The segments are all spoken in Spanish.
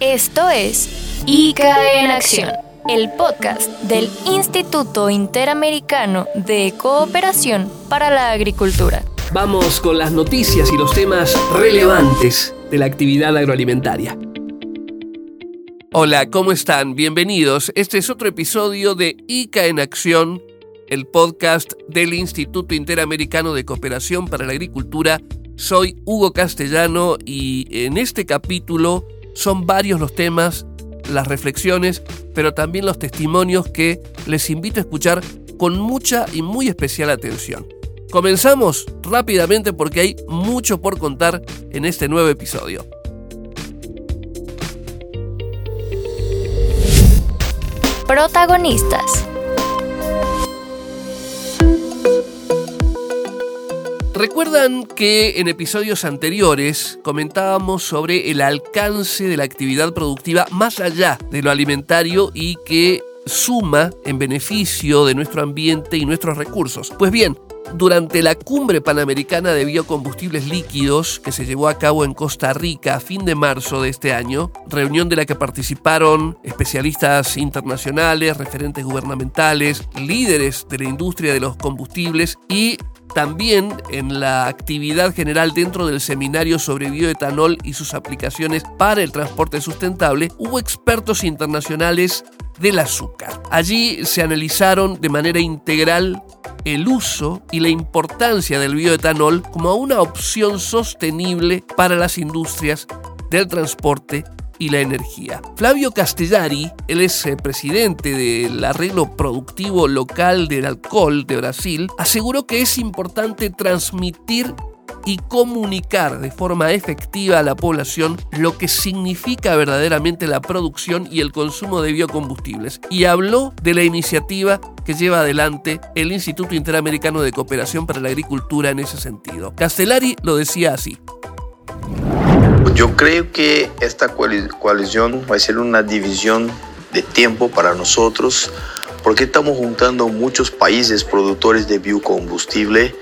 Esto es ICA en Acción, el podcast del Instituto Interamericano de Cooperación para la Agricultura. Vamos con las noticias y los temas relevantes de la actividad agroalimentaria. Hola, ¿cómo están? Bienvenidos. Este es otro episodio de ICA en Acción, el podcast del Instituto Interamericano de Cooperación para la Agricultura. Soy Hugo Castellano y en este capítulo son varios los temas, las reflexiones, pero también los testimonios que les invito a escuchar con mucha y muy especial atención. Comenzamos rápidamente porque hay mucho por contar en este nuevo episodio. Protagonistas. Recuerdan que en episodios anteriores comentábamos sobre el alcance de la actividad productiva más allá de lo alimentario y que suma en beneficio de nuestro ambiente y nuestros recursos. Pues bien, durante la cumbre panamericana de biocombustibles líquidos que se llevó a cabo en Costa Rica a fin de marzo de este año, reunión de la que participaron especialistas internacionales, referentes gubernamentales, líderes de la industria de los combustibles y también en la actividad general dentro del seminario sobre bioetanol y sus aplicaciones para el transporte sustentable, hubo expertos internacionales del azúcar. Allí se analizaron de manera integral el uso y la importancia del bioetanol como una opción sostenible para las industrias del transporte y la energía. Flavio Castellari, él es eh, presidente del arreglo productivo local del alcohol de Brasil, aseguró que es importante transmitir y comunicar de forma efectiva a la población lo que significa verdaderamente la producción y el consumo de biocombustibles. Y habló de la iniciativa que lleva adelante el Instituto Interamericano de Cooperación para la Agricultura en ese sentido. Castellari lo decía así. Yo creo que esta coalición va a ser una división de tiempo para nosotros porque estamos juntando muchos países productores de biocombustible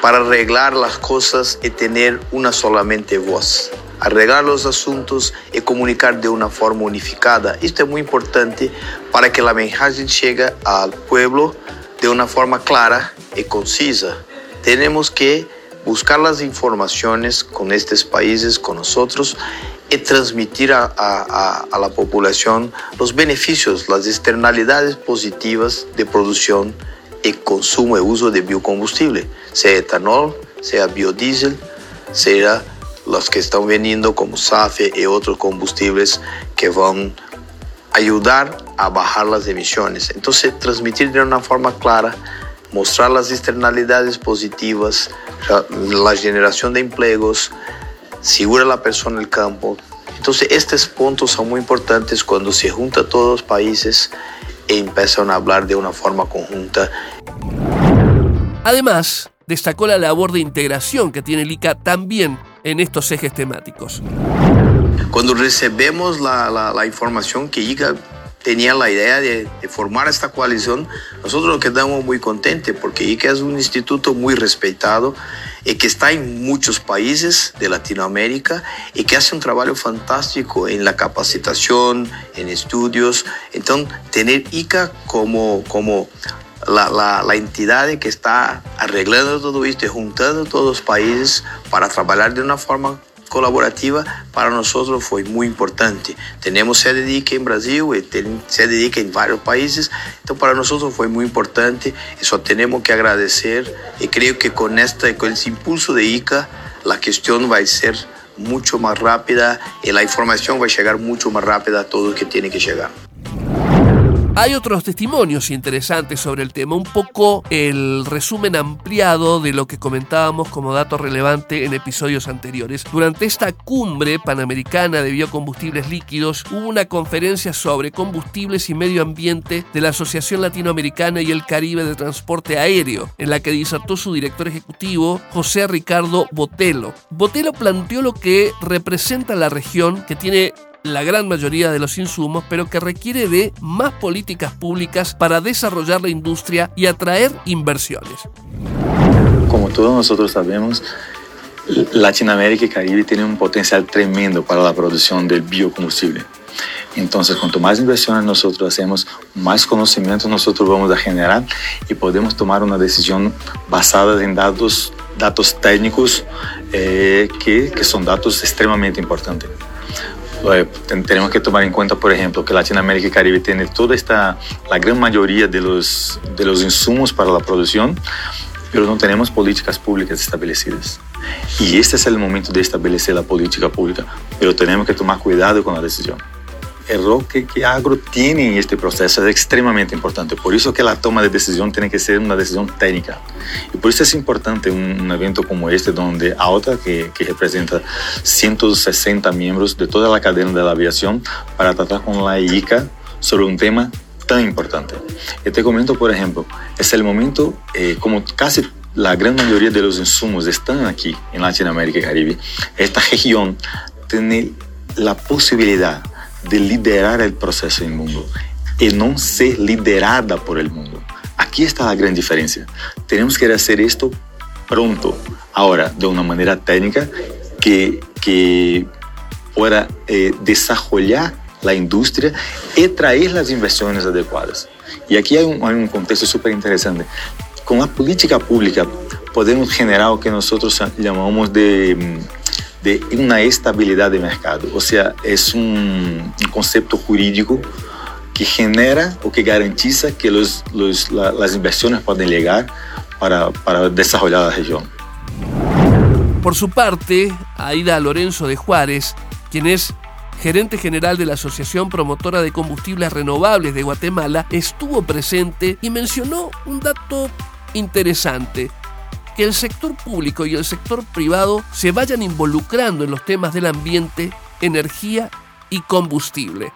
para arreglar las cosas y tener una solamente voz. Arreglar los asuntos y comunicar de una forma unificada. Esto es muy importante para que la mensaje llegue al pueblo de una forma clara y concisa. Tenemos que buscar las informaciones con estos países, con nosotros, y transmitir a, la población los beneficios, las externalidades positivas de producción y consumo y uso de biocombustible, sea etanol, sea biodiesel, sea los que están veniendo como SAFE y otros combustibles que van a ayudar a bajar las emisiones. Entonces, transmitir de una forma clara mostrar las externalidades positivas, la generación de empleos, segura la persona en el campo. Entonces, estos puntos son muy importantes cuando se juntan todos los países e empiezan a hablar de una forma conjunta. Además, destacó la labor de integración que tiene el ICA también en estos ejes temáticos. Cuando recibimos la, la, la información que ICA tenía la idea de, formar esta coalición, nosotros nos quedamos muy contentos porque ICA es un instituto muy respetado y que está en muchos países de Latinoamérica y que hace un trabajo fantástico en la capacitación, en estudios. Entonces, tener ICA como, como la, la, la, entidad que está arreglando todo esto y juntando todos los países para trabajar de una forma colaborativa para nosotros fue muy importante. Tenemos sede de ICA en Brasil y tenemos sede de ICA en varios países, entonces para nosotros fue muy importante, eso tenemos que agradecer y creo que con, esta, con ese impulso de ICA la cuestión va a ser mucho más rápida y la información va a llegar mucho más rápida a todo lo que tiene que llegar. Hay otros testimonios interesantes sobre el tema, un poco el resumen ampliado de lo que comentábamos como dato relevante en episodios anteriores. Durante esta cumbre panamericana de biocombustibles líquidos hubo una conferencia sobre combustibles y medio ambiente de la Asociación Latinoamericana y el Caribe de Transporte Aéreo, en la que disertó su director ejecutivo, José Ricardo Botelo. Botelo planteó lo que representa la región que tiene la gran mayoría de los insumos, pero que requiere de más políticas públicas para desarrollar la industria y atraer inversiones. Como todos nosotros sabemos, Latinoamérica y Caribe tienen un potencial tremendo para la producción del biocombustible. Entonces, cuanto más inversiones nosotros hacemos, más conocimientos nosotros vamos a generar y podemos tomar una decisión basada en datos, datos técnicos eh, que, que son datos extremadamente importantes. Tenemos que tomar en cuenta, por ejemplo, que Latinoamérica y Caribe tiene toda esta, la gran mayoría de los, de los insumos para la producción, pero no tenemos políticas públicas establecidas. Y este es el momento de establecer la política pública, pero tenemos que tomar cuidado con la decisión el rol que, que agro tiene en este proceso es extremadamente importante. Por eso que la toma de decisión tiene que ser una decisión técnica. Y por eso es importante un, un evento como este, donde AOTA, que, que, representa 160 miembros de toda la cadena de la aviación, para tratar con la ICA sobre un tema tan importante. Y te comento, por ejemplo, es el momento, eh, como casi la gran mayoría de los insumos están aquí en Latinoamérica y Caribe, esta región tiene la posibilidad de liderar el proceso en el mundo y no ser liderada por el mundo. Aquí está la gran diferencia. Tenemos que hacer esto pronto, ahora, de una manera técnica que, que pueda eh, desarrollar la industria y traer las inversiones adecuadas. Y aquí hay un, hay un contexto súper interesante. Con la política pública podemos generar lo que nosotros llamamos de mm, de una estabilidad de mercado. O sea, es un, concepto jurídico que genera o que garantiza que los, los, la, las inversiones pueden llegar para, para desarrollar la región. Por su parte, Aida Lorenzo de Juárez, quien es gerente general de la Asociación Promotora de Combustibles Renovables de Guatemala, estuvo presente y mencionó un dato interesante que el sector público y el sector privado se vayan involucrando en los temas del ambiente, energía y combustible.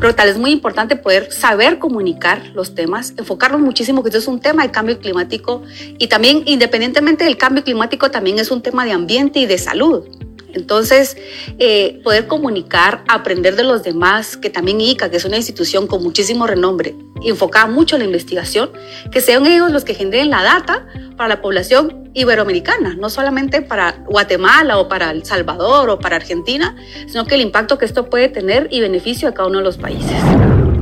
Pero tal es muy importante poder saber comunicar los temas, enfocarnos muchísimo, que esto es un tema de cambio climático y también independientemente del cambio climático, también es un tema de ambiente y de salud. Entonces, eh, poder comunicar, aprender de los demás, que también ICA, que es una institución con muchísimo renombre, enfocada mucho en la investigación, que sean ellos los que generen la data para la población iberoamericana, no solamente para Guatemala o para El Salvador o para Argentina, sino que el impacto que esto puede tener y beneficio a cada uno de los países.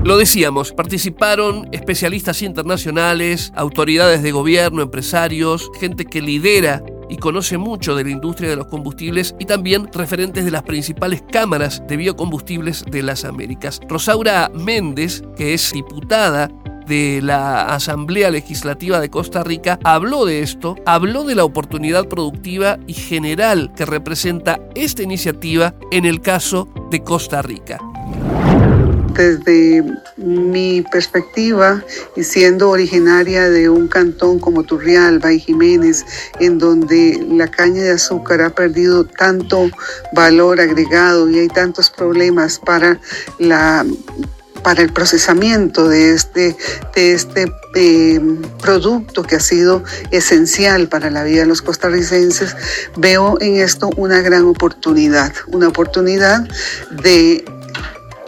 Lo decíamos, participaron especialistas internacionales, autoridades de gobierno, empresarios, gente que lidera y conoce mucho de la industria de los combustibles y también referentes de las principales cámaras de biocombustibles de las Américas. Rosaura Méndez, que es diputada de la Asamblea Legislativa de Costa Rica habló de esto, habló de la oportunidad productiva y general que representa esta iniciativa en el caso de Costa Rica desde mi perspectiva y siendo originaria de un cantón como Turrialba y Jiménez, en donde la caña de azúcar ha perdido tanto valor agregado y hay tantos problemas para la para el procesamiento de este, de este eh, producto que ha sido esencial para la vida de los costarricenses, veo en esto una gran oportunidad, una oportunidad de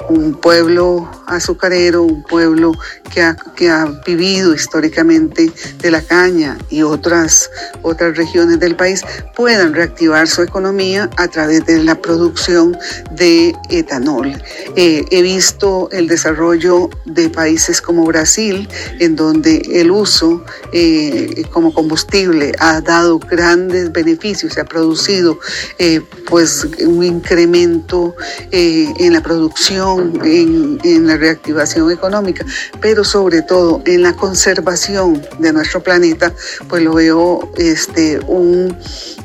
un pueblo azucarero, un pueblo que ha, que ha, vivido históricamente de la caña y otras, otras regiones del país puedan reactivar su economía a través de la producción de etanol. Eh, he visto el desarrollo de países como Brasil, en donde el uso eh, como combustible ha dado grandes beneficios, se ha producido eh, pues un incremento en la producción, en, en la reactivación económica, pero sobre todo en la conservación de nuestro planeta, pues lo veo este, un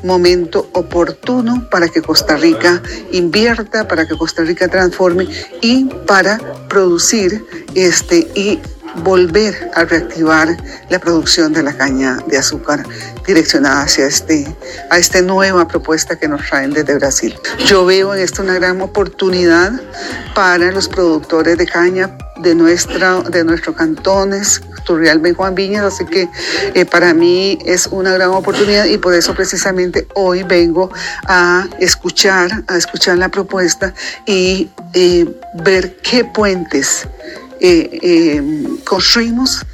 momento oportuno para que Costa Rica invierta, para que Costa Rica transforme y para producir este, y volver a reactivar la producción de la caña de azúcar direccionada hacia este, a esta nueva propuesta que nos traen desde Brasil. Yo veo en esto una gran oportunidad para los productores de caña de, nuestra, de nuestros cantones, Turrialba y Juan Viñas, así que eh, para mí es una gran oportunidad y por eso precisamente hoy vengo a escuchar, a escuchar la propuesta y eh, ver qué puentes eh, eh, construimos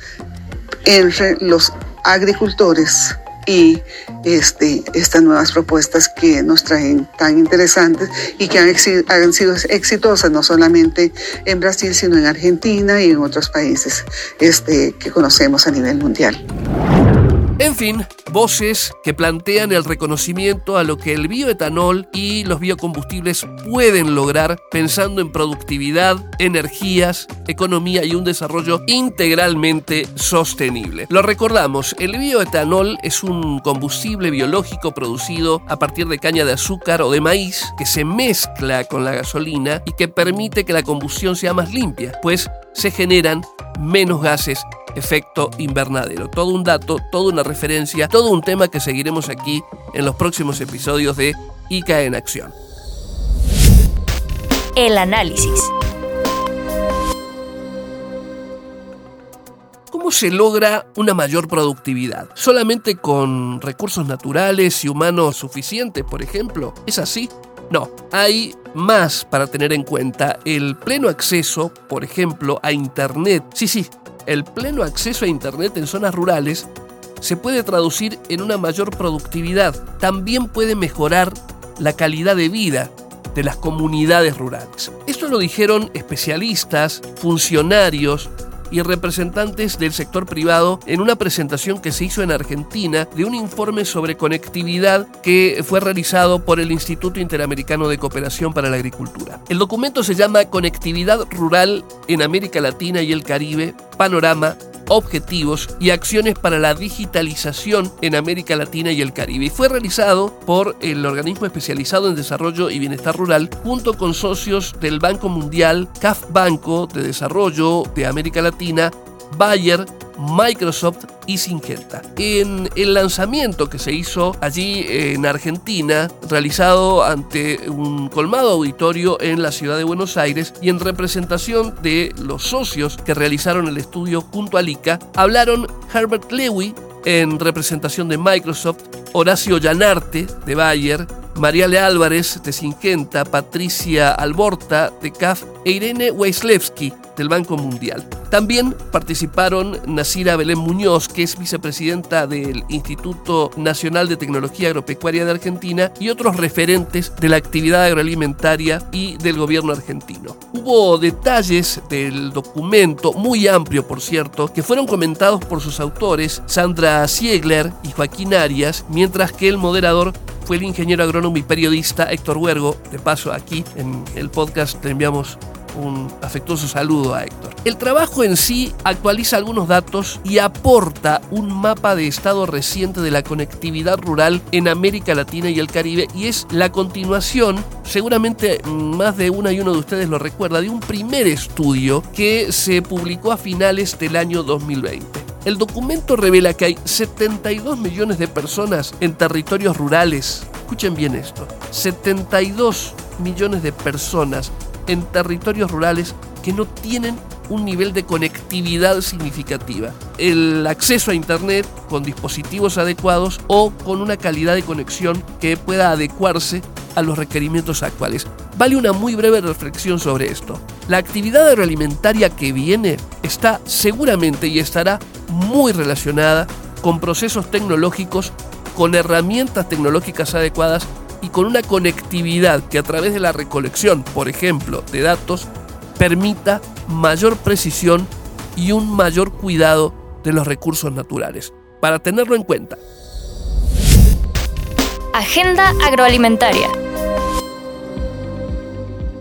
entre los agricultores y este, estas nuevas propuestas que nos traen tan interesantes y que han, han sido exitosas no solamente en Brasil, sino en Argentina y en otros países este, que conocemos a nivel mundial. En fin, voces que plantean el reconocimiento a lo que el bioetanol y los biocombustibles pueden lograr pensando en productividad, energías, economía y un desarrollo integralmente sostenible. Lo recordamos, el bioetanol es un combustible biológico producido a partir de caña de azúcar o de maíz que se mezcla con la gasolina y que permite que la combustión sea más limpia, pues se generan menos gases efecto invernadero. Todo un dato, toda una referencia, todo un tema que seguiremos aquí en los próximos episodios de ICA en Acción. El análisis. ¿Cómo se logra una mayor productividad? ¿Solamente con recursos naturales y humanos suficientes, por ejemplo? ¿Es así? No, hay más para tener en cuenta. El pleno acceso, por ejemplo, a Internet. Sí, sí, el pleno acceso a Internet en zonas rurales se puede traducir en una mayor productividad. También puede mejorar la calidad de vida de las comunidades rurales. Esto lo dijeron especialistas, funcionarios, y representantes del sector privado en una presentación que se hizo en Argentina de un informe sobre conectividad que fue realizado por el Instituto Interamericano de Cooperación para la Agricultura. El documento se llama Conectividad Rural en América Latina y el Caribe, Panorama objetivos y acciones para la digitalización en América Latina y el Caribe. Y fue realizado por el organismo especializado en desarrollo y bienestar rural junto con socios del Banco Mundial, CAF Banco de Desarrollo de América Latina, Bayer, Microsoft y Syngenta. En el lanzamiento que se hizo allí en Argentina, realizado ante un colmado auditorio en la ciudad de Buenos Aires y en representación de los socios que realizaron el estudio junto a ICA, hablaron Herbert Lewy en representación de Microsoft, Horacio Llanarte de Bayer, Mariale Álvarez de Syngenta, Patricia Alborta de CAF e Irene Weislewski del Banco Mundial. También participaron Nasira Belén Muñoz, que es vicepresidenta del Instituto Nacional de Tecnología Agropecuaria de Argentina, y otros referentes de la actividad agroalimentaria y del gobierno argentino. Hubo detalles del documento, muy amplio por cierto, que fueron comentados por sus autores, Sandra Siegler y Joaquín Arias, mientras que el moderador fue el ingeniero agrónomo y periodista Héctor Huergo. De paso, aquí en el podcast le enviamos un afectuoso saludo a Héctor. El trabajo en sí actualiza algunos datos y aporta un mapa de estado reciente de la conectividad rural en América Latina y el Caribe y es la continuación, seguramente más de una y uno de ustedes lo recuerda, de un primer estudio que se publicó a finales del año 2020. El documento revela que hay 72 millones de personas en territorios rurales. Escuchen bien esto. 72 millones de personas en territorios rurales que no tienen un nivel de conectividad significativa. El acceso a Internet con dispositivos adecuados o con una calidad de conexión que pueda adecuarse a los requerimientos actuales. Vale una muy breve reflexión sobre esto. La actividad agroalimentaria que viene está seguramente y estará muy relacionada con procesos tecnológicos, con herramientas tecnológicas adecuadas y con una conectividad que a través de la recolección, por ejemplo, de datos, permita mayor precisión y un mayor cuidado de los recursos naturales. Para tenerlo en cuenta. Agenda agroalimentaria.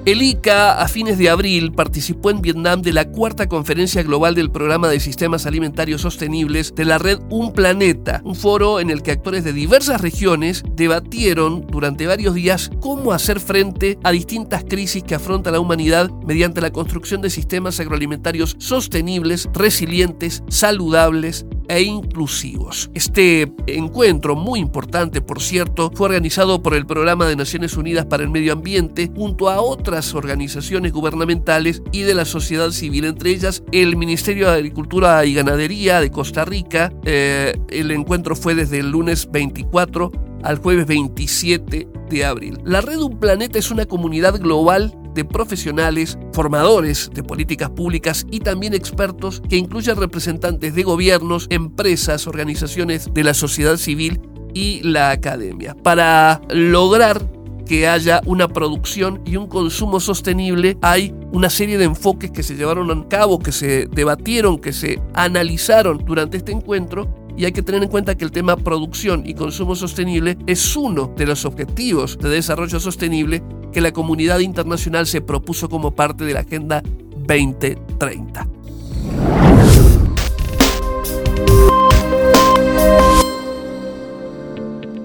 El ICA a fines de abril participó en Vietnam de la cuarta conferencia global del programa de sistemas alimentarios sostenibles de la red Un Planeta, un foro en el que actores de diversas regiones debatieron durante varios días cómo hacer frente a distintas crisis que afronta la humanidad mediante la construcción de sistemas agroalimentarios sostenibles, resilientes, saludables e inclusivos. Este encuentro, muy importante por cierto, fue organizado por el Programa de Naciones Unidas para el Medio Ambiente junto a otras organizaciones gubernamentales y de la sociedad civil, entre ellas el Ministerio de Agricultura y Ganadería de Costa Rica. Eh, el encuentro fue desde el lunes 24 al jueves 27 de abril. La red Un Planeta es una comunidad global de profesionales, formadores de políticas públicas y también expertos que incluyen representantes de gobiernos, empresas, organizaciones de la sociedad civil y la academia, para lograr que haya una producción y un consumo sostenible, hay una serie de enfoques que se llevaron a cabo, que se debatieron, que se analizaron durante este encuentro y hay que tener en cuenta que el tema producción y consumo sostenible es uno de los objetivos de desarrollo sostenible que la comunidad internacional se propuso como parte de la Agenda 2030.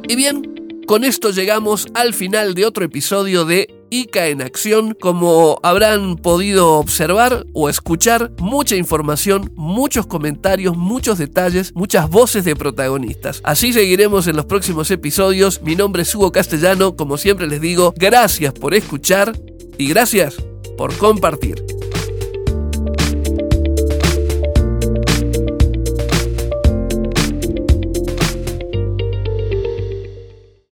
Y bien, con esto llegamos al final de otro episodio de ICA en acción. Como habrán podido observar o escuchar, mucha información, muchos comentarios, muchos detalles, muchas voces de protagonistas. Así seguiremos en los próximos episodios. Mi nombre es Hugo Castellano, como siempre les digo, gracias por escuchar y gracias por compartir.